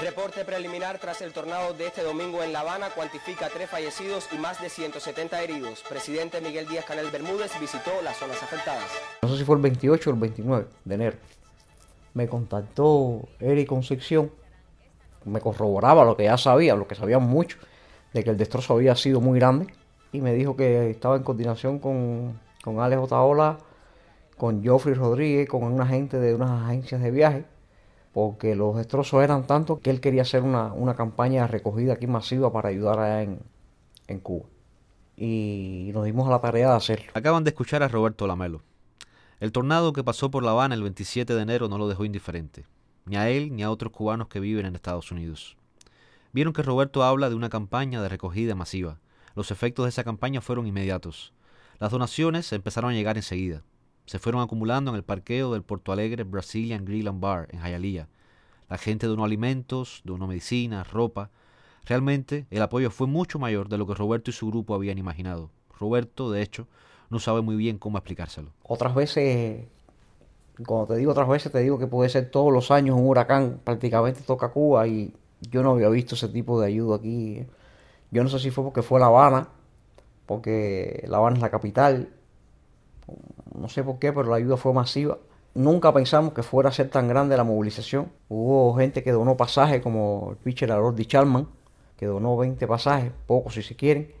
Reporte preliminar tras el tornado de este domingo en La Habana cuantifica tres fallecidos y más de 170 heridos. Presidente Miguel Díaz Canel Bermúdez visitó las zonas afectadas. No sé si fue el 28 o el 29 de enero. Me contactó Eric Concepción, me corroboraba lo que ya sabía, lo que sabíamos mucho, de que el destrozo había sido muy grande y me dijo que estaba en coordinación con, con Alex Otaola, con Geoffrey Rodríguez, con una gente de unas agencias de viaje porque los destrozos eran tantos que él quería hacer una, una campaña de recogida aquí masiva para ayudar allá en, en Cuba. Y nos dimos a la tarea de hacerlo. Acaban de escuchar a Roberto Lamelo. El tornado que pasó por La Habana el 27 de enero no lo dejó indiferente, ni a él ni a otros cubanos que viven en Estados Unidos. Vieron que Roberto habla de una campaña de recogida masiva. Los efectos de esa campaña fueron inmediatos. Las donaciones empezaron a llegar enseguida se fueron acumulando en el parqueo del Porto Alegre Brazilian Grill and Bar en Hialeah. La gente donó alimentos, donó medicina, ropa. Realmente el apoyo fue mucho mayor de lo que Roberto y su grupo habían imaginado. Roberto, de hecho, no sabe muy bien cómo explicárselo. Otras veces, cuando te digo otras veces, te digo que puede ser todos los años un huracán prácticamente toca Cuba y yo no había visto ese tipo de ayuda aquí. Yo no sé si fue porque fue La Habana, porque La Habana es la capital no sé por qué, pero la ayuda fue masiva. Nunca pensamos que fuera a ser tan grande la movilización. Hubo gente que donó pasajes, como el pitcher Arordi Charman, que donó 20 pasajes, pocos si se quieren.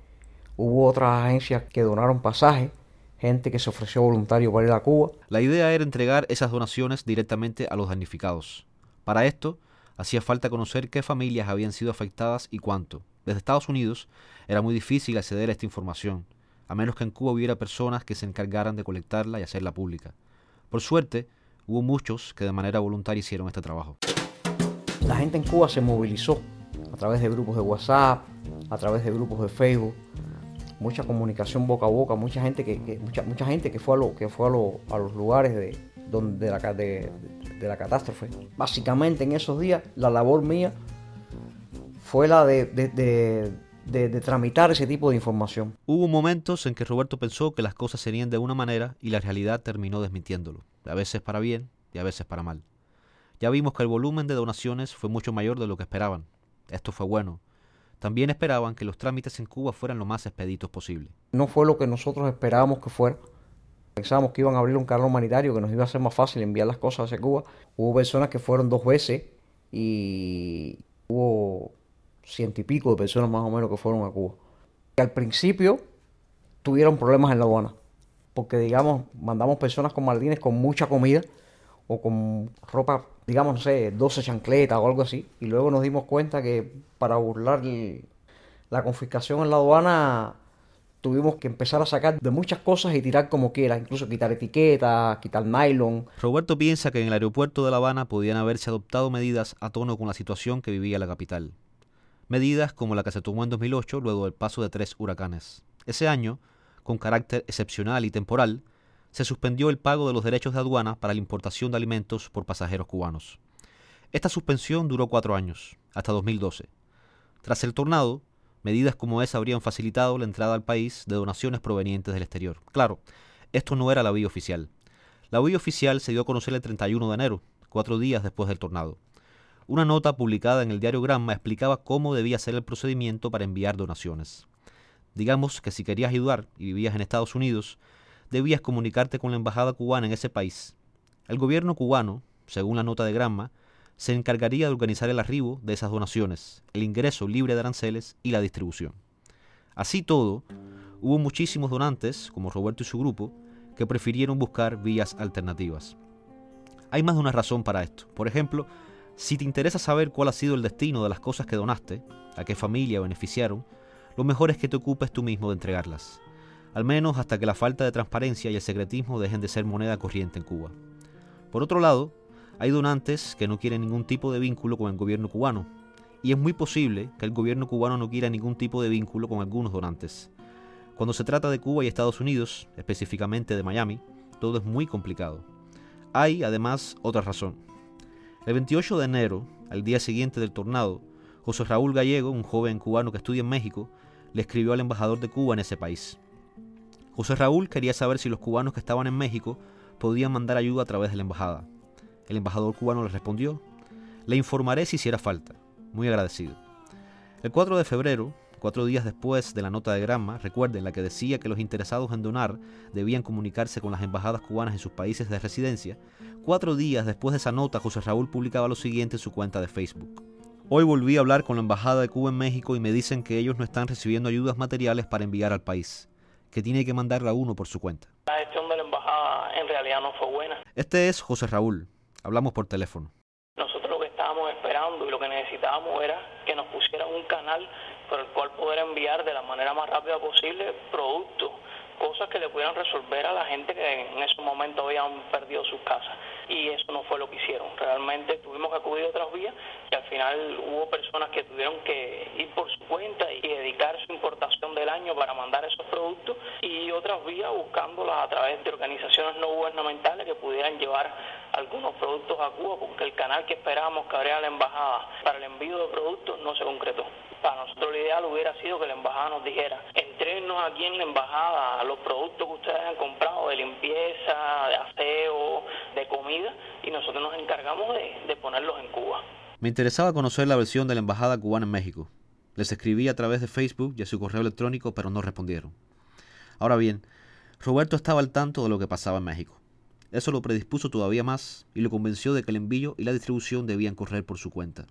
Hubo otras agencias que donaron pasajes, gente que se ofreció voluntario para ir a Cuba. La idea era entregar esas donaciones directamente a los damnificados. Para esto, hacía falta conocer qué familias habían sido afectadas y cuánto. Desde Estados Unidos era muy difícil acceder a esta información a menos que en Cuba hubiera personas que se encargaran de colectarla y hacerla pública. Por suerte, hubo muchos que de manera voluntaria hicieron este trabajo. La gente en Cuba se movilizó a través de grupos de WhatsApp, a través de grupos de Facebook, mucha comunicación boca a boca, mucha gente que, mucha, mucha gente que fue a que fue a, los lugares de, donde la, de, la catástrofe. Básicamente en esos días la labor mía fue la de de, tramitar ese tipo de información. Hubo momentos en que Roberto pensó que las cosas serían de una manera y la realidad terminó desmintiéndolo, a veces para bien y a veces para mal. Ya vimos que el volumen de donaciones fue mucho mayor de lo que esperaban. Esto fue bueno. También esperaban que los trámites en Cuba fueran lo más expeditos posible. No fue lo que nosotros esperábamos que fuera. Pensábamos que iban a abrir un canal humanitario, que nos iba a ser más fácil enviar las cosas hacia Cuba. Hubo personas que fueron dos veces y hubo ciento y pico de personas más o menos que fueron a Cuba. Que al principio tuvieron problemas en la aduana, porque digamos, mandamos personas con maldines con mucha comida o con ropa, digamos, no sé, 12 chancletas o algo así, y luego nos dimos cuenta que para burlar la confiscación en la aduana tuvimos que empezar a sacar de muchas cosas y tirar como quiera, incluso quitar etiquetas, quitar nylon. Roberto piensa que en el aeropuerto de La Habana podían haberse adoptado medidas a tono con la situación que vivía la capital medidas como la que se tomó en 2008 luego del paso de tres huracanes. Ese año, con carácter excepcional y temporal, se suspendió el pago de los derechos de aduana para la importación de alimentos por pasajeros cubanos. Esta suspensión duró cuatro años, hasta 2012. Tras el tornado, medidas como esa habrían facilitado la entrada al país de donaciones provenientes del exterior. Claro, esto no era la vía oficial. La vía oficial se dio a conocer el 31 de enero, cuatro días después del tornado. Una nota publicada en el diario Gramma explicaba cómo debía ser el procedimiento para enviar donaciones. Digamos que si querías ayudar y vivías en Estados Unidos, debías comunicarte con la embajada cubana en ese país. El gobierno cubano, según la nota de Gramma, se encargaría de organizar el arribo de esas donaciones, el ingreso libre de aranceles y la distribución. Así todo, hubo muchísimos donantes, como Roberto y su grupo, que prefirieron buscar vías alternativas. Hay más de una razón para esto. Por ejemplo, si te interesa saber cuál ha sido el destino de las cosas que donaste, a qué familia beneficiaron, lo mejor es que te ocupes tú mismo de entregarlas, al menos hasta que la falta de transparencia y el secretismo dejen de ser moneda corriente en Cuba. Por otro lado, hay donantes que no quieren ningún tipo de vínculo con el gobierno cubano, y es muy posible que el gobierno cubano no quiera ningún tipo de vínculo con algunos donantes. Cuando se trata de Cuba y Estados Unidos, específicamente de Miami, todo es muy complicado. Hay, además, otra razón. El 28 de enero, al día siguiente del tornado, José Raúl Gallego, un joven cubano que estudia en México, le escribió al embajador de Cuba en ese país. José Raúl quería saber si los cubanos que estaban en México podían mandar ayuda a través de la embajada. El embajador cubano le respondió, le informaré si hiciera falta. muy agradecido. El 4 de febrero, cuatro días después de la nota de Granma, recuerden la que decía que los interesados en donar debían comunicarse con las embajadas cubanas en sus países de residencia, cuatro días después de esa nota José Raúl publicaba lo siguiente en su cuenta de Facebook. Hoy volví a hablar con la Embajada de Cuba en México y me dicen que ellos no están recibiendo ayudas materiales para enviar al país, que tiene que mandarla uno por su cuenta. La gestión de la embajada en realidad no fue buena. Este es José Raúl. Hablamos por teléfono. Nosotros lo que estábamos esperando y lo que necesitábamos era que nos pusieran un canal por el cual poder enviar de la manera más rápida posible productos cosas que le pudieran resolver a la gente que en ese momento habían perdido sus casas. Y eso no fue lo que hicieron. Realmente tuvimos que acudir a otras vías y al final hubo personas que tuvieron que ir por su cuenta y dedicar su importación del año para mandar esos productos y otras vías buscándolas a través de organizaciones no gubernamentales que pudieran llevar algunos productos a Cuba porque el canal que esperábamos que abriera la embajada para el envío de productos no se concretó. Para nosotros lo sido que la embajada nos dijera, entrenos aquí en la embajada los productos que ustedes han comprado de limpieza, de aseo, de comida, y nosotros nos encargamos de, de ponerlos en Cuba. Me interesaba conocer la versión de la embajada cubana en México. Les escribí a través de Facebook y a su correo electrónico, pero no respondieron. Ahora bien, Roberto estaba al tanto de lo que pasaba en México. Eso lo predispuso todavía más y lo convenció de que el envío y la distribución debían correr por su cuenta.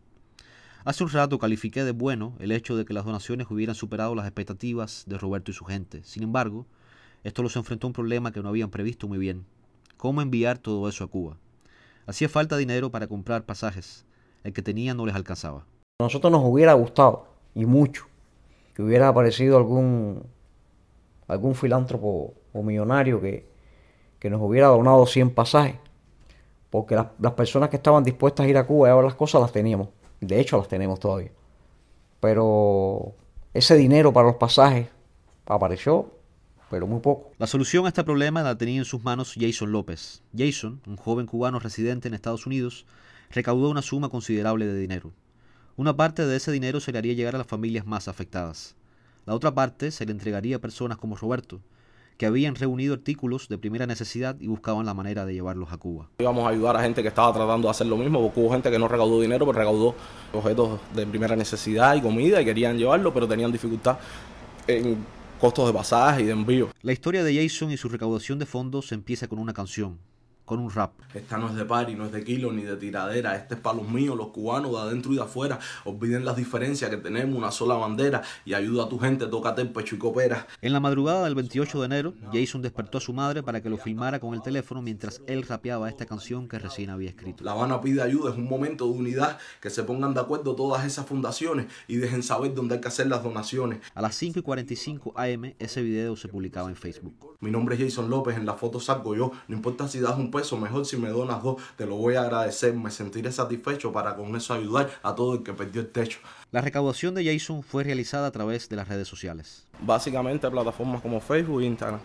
Hace un rato califiqué de bueno el hecho de que las donaciones hubieran superado las expectativas de Roberto y su gente. Sin embargo, esto los enfrentó a un problema que no habían previsto muy bien. ¿Cómo enviar todo eso a Cuba? Hacía falta dinero para comprar pasajes. El que tenían no les alcanzaba. A nosotros nos hubiera gustado, y mucho, que hubiera aparecido algún, algún filántropo o millonario que, que nos hubiera donado 100 pasajes. Porque las, las personas que estaban dispuestas a ir a Cuba y a ver las cosas las teníamos. De hecho, las tenemos todavía. Pero ese dinero para los pasajes apareció, pero muy poco. La solución a este problema la tenía en sus manos Jason López. Jason, un joven cubano residente en Estados Unidos, recaudó una suma considerable de dinero. Una parte de ese dinero se le haría llegar a las familias más afectadas. La otra parte se le entregaría a personas como Roberto, que habían reunido artículos de primera necesidad y buscaban la manera de llevarlos a Cuba. Íbamos a ayudar a gente que estaba tratando de hacer lo mismo, porque hubo gente que no recaudó dinero, pero recaudó objetos de primera necesidad y comida y querían llevarlo, pero tenían dificultad en costos de pasaje y de envío. La historia de Jason y su recaudación de fondos empieza con una canción, con un rap. Esta no es de party, no es de kilo ni de tiradera. Este es para los míos, los cubanos, de adentro y de afuera. Olviden las diferencias que tenemos, una sola bandera. Y ayuda a tu gente, tócate el pecho y coopera. En la madrugada del 28 de enero, Jason despertó a su madre para que lo filmara con el teléfono mientras él rapeaba esta canción que recién había escrito. La Habana pide ayuda, es un momento de unidad, que se pongan de acuerdo todas esas fundaciones y dejen saber dónde hay que hacer las donaciones. A las 5 y 45 am, ese video se publicaba en Facebook. Mi nombre es Jason López, en la foto salgo yo. No importa si das un peso, mejor si me donas dos. Te lo voy a agradecer, me sentiré satisfecho para con eso ayudar a todo el que perdió el techo. La recaudación de Jason fue realizada a través de las redes sociales. Básicamente plataformas como Facebook e Instagram.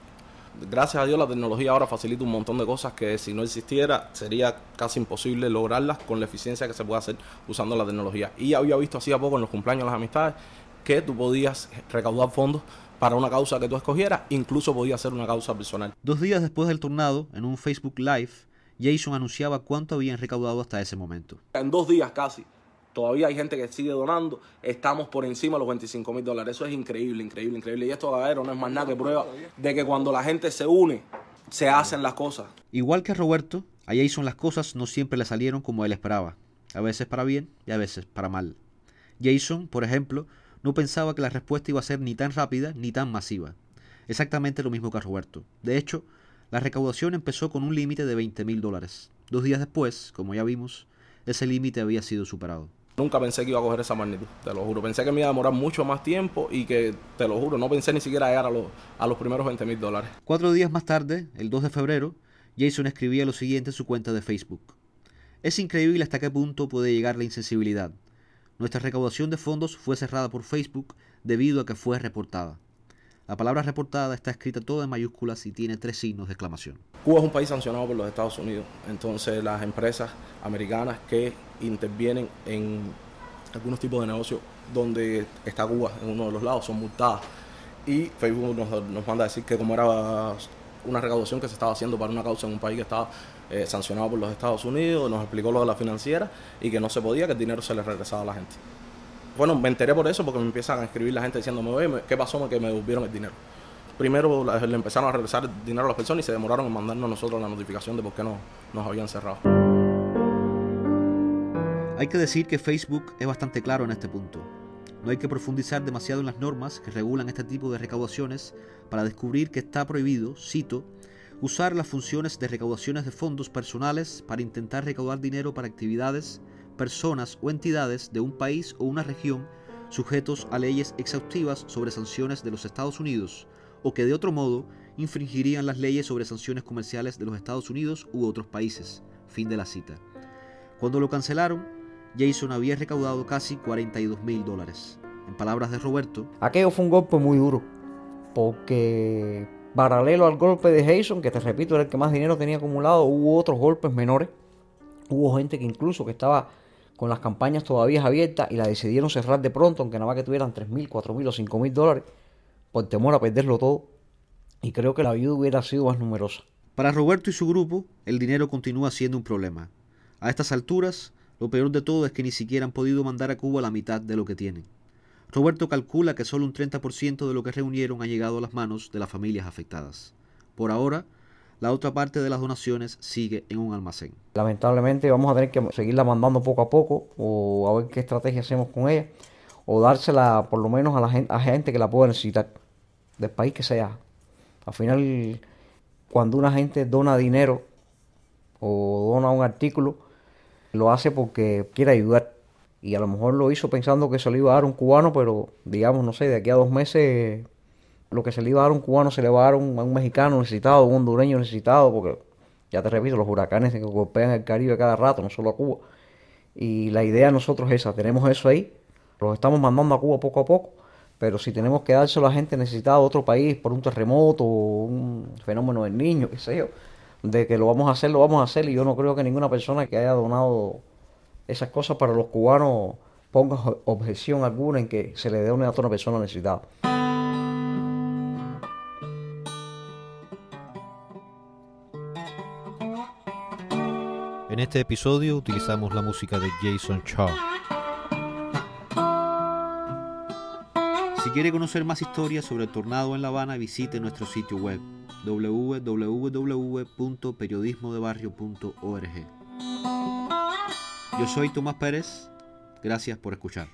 Gracias a Dios la tecnología ahora facilita un montón de cosas que si no existiera sería casi imposible lograrlas con la eficiencia que se puede hacer usando la tecnología. Y había visto hacía poco en los cumpleaños de las amistades que tú podías recaudar fondos para una causa que tú escogieras, incluso podía ser una causa personal. Dos días después del tornado, en un Facebook Live, Jason anunciaba cuánto habían recaudado hasta ese momento. En dos días casi. Todavía hay gente que sigue donando. Estamos por encima de los 25 mil dólares. Eso es increíble, increíble, increíble. Y esto, Gaero, no es más nada que prueba de que cuando la gente se une, se hacen las cosas. Igual que Roberto, a Jason las cosas no siempre le salieron como él esperaba. A veces para bien y a veces para mal. Jason, por ejemplo, no pensaba que la respuesta iba a ser ni tan rápida ni tan masiva. Exactamente lo mismo que a Roberto. De hecho, la recaudación empezó con un límite de 20 mil dólares. Dos días después, como ya vimos, ese límite había sido superado. Nunca pensé que iba a coger esa magnitud, te lo juro. Pensé que me iba a demorar mucho más tiempo y que, te lo juro, no pensé ni siquiera llegar a los, a los primeros 20 mil dólares. Cuatro días más tarde, el 2 de febrero, Jason escribía lo siguiente en su cuenta de Facebook. Es increíble hasta qué punto puede llegar la insensibilidad. Nuestra recaudación de fondos fue cerrada por Facebook debido a que fue reportada. La palabra reportada está escrita toda en mayúsculas y tiene tres signos de exclamación. Cuba es un país sancionado por los Estados Unidos, entonces las empresas americanas que intervienen en algunos tipos de negocios donde está Cuba en uno de los lados son multadas y Facebook nos, manda a decir que como era una recaudación que se estaba haciendo para una causa en un país que estaba eh, sancionado por los Estados Unidos, nos explicó lo de la financiera y que no se podía, que el dinero se le regresaba a la gente. Bueno, me enteré por eso porque me empiezan a escribir la gente diciéndome, oye, ¿qué pasó? Que me devolvieron el dinero. Primero le empezaron a regresar el dinero a las personas y se demoraron en mandarnos nosotros la notificación de por qué no, nos habían cerrado. Hay que decir que Facebook es bastante claro en este punto. No hay que profundizar demasiado en las normas que regulan este tipo de recaudaciones para descubrir que está prohibido, cito, usar las funciones de recaudaciones de fondos personales para intentar recaudar dinero para actividades, personas o entidades de un país o una región sujetos a leyes exhaustivas sobre sanciones de los Estados Unidos o que de otro modo infringirían las leyes sobre sanciones comerciales de los Estados Unidos u otros países. Fin de la cita. Cuando lo cancelaron, Jason había recaudado casi 42 mil dólares. En palabras de Roberto, aquello fue un golpe muy duro, porque paralelo al golpe de Jason, que te repito era el que más dinero tenía acumulado, hubo otros golpes menores. Hubo gente que incluso que estaba con las campañas todavía abiertas y la decidieron cerrar de pronto, aunque nada más que tuvieran 3 mil, 4 mil o 5 mil dólares, por temor a perderlo todo. Y creo que la ayuda hubiera sido más numerosa. Para Roberto y su grupo, el dinero continúa siendo un problema. A estas alturas, lo peor de todo es que ni siquiera han podido mandar a Cuba la mitad de lo que tienen. Roberto calcula que solo un 30% de lo que reunieron ha llegado a las manos de las familias afectadas. Por ahora, la otra parte de las donaciones sigue en un almacén. Lamentablemente vamos a tener que seguirla mandando poco a poco o a ver qué estrategia hacemos con ella o dársela por lo menos a la gente, a gente que la pueda necesitar del país que sea. Al final, cuando una gente dona dinero o dona un artículo, lo hace porque quiere ayudar. Y a lo mejor lo hizo pensando que se lo iba a dar un cubano, pero digamos, no sé, de aquí a dos meses lo que se le iba a dar un cubano se le va a dar a un, mexicano necesitado, un hondureño necesitado, porque ya te repito, los huracanes que golpean el Caribe cada rato, no solo a Cuba. Y la idea de nosotros es esa, tenemos eso ahí, los estamos mandando a Cuba poco a poco, pero si tenemos que dárselo a gente necesitada de otro país por un terremoto, un fenómeno del niño, qué sé yo, de que lo vamos a hacer, lo vamos a hacer. Y yo no creo que ninguna persona que haya donado esas cosas para los cubanos ponga objeción alguna en que se le dé a una otra persona necesitada. En este episodio utilizamos la música de Jason Shaw. Si quiere conocer más historias sobre el tornado en La Habana, visite nuestro sitio web www.periodismodebarrio.org. Yo soy Tomás Pérez, gracias por escuchar.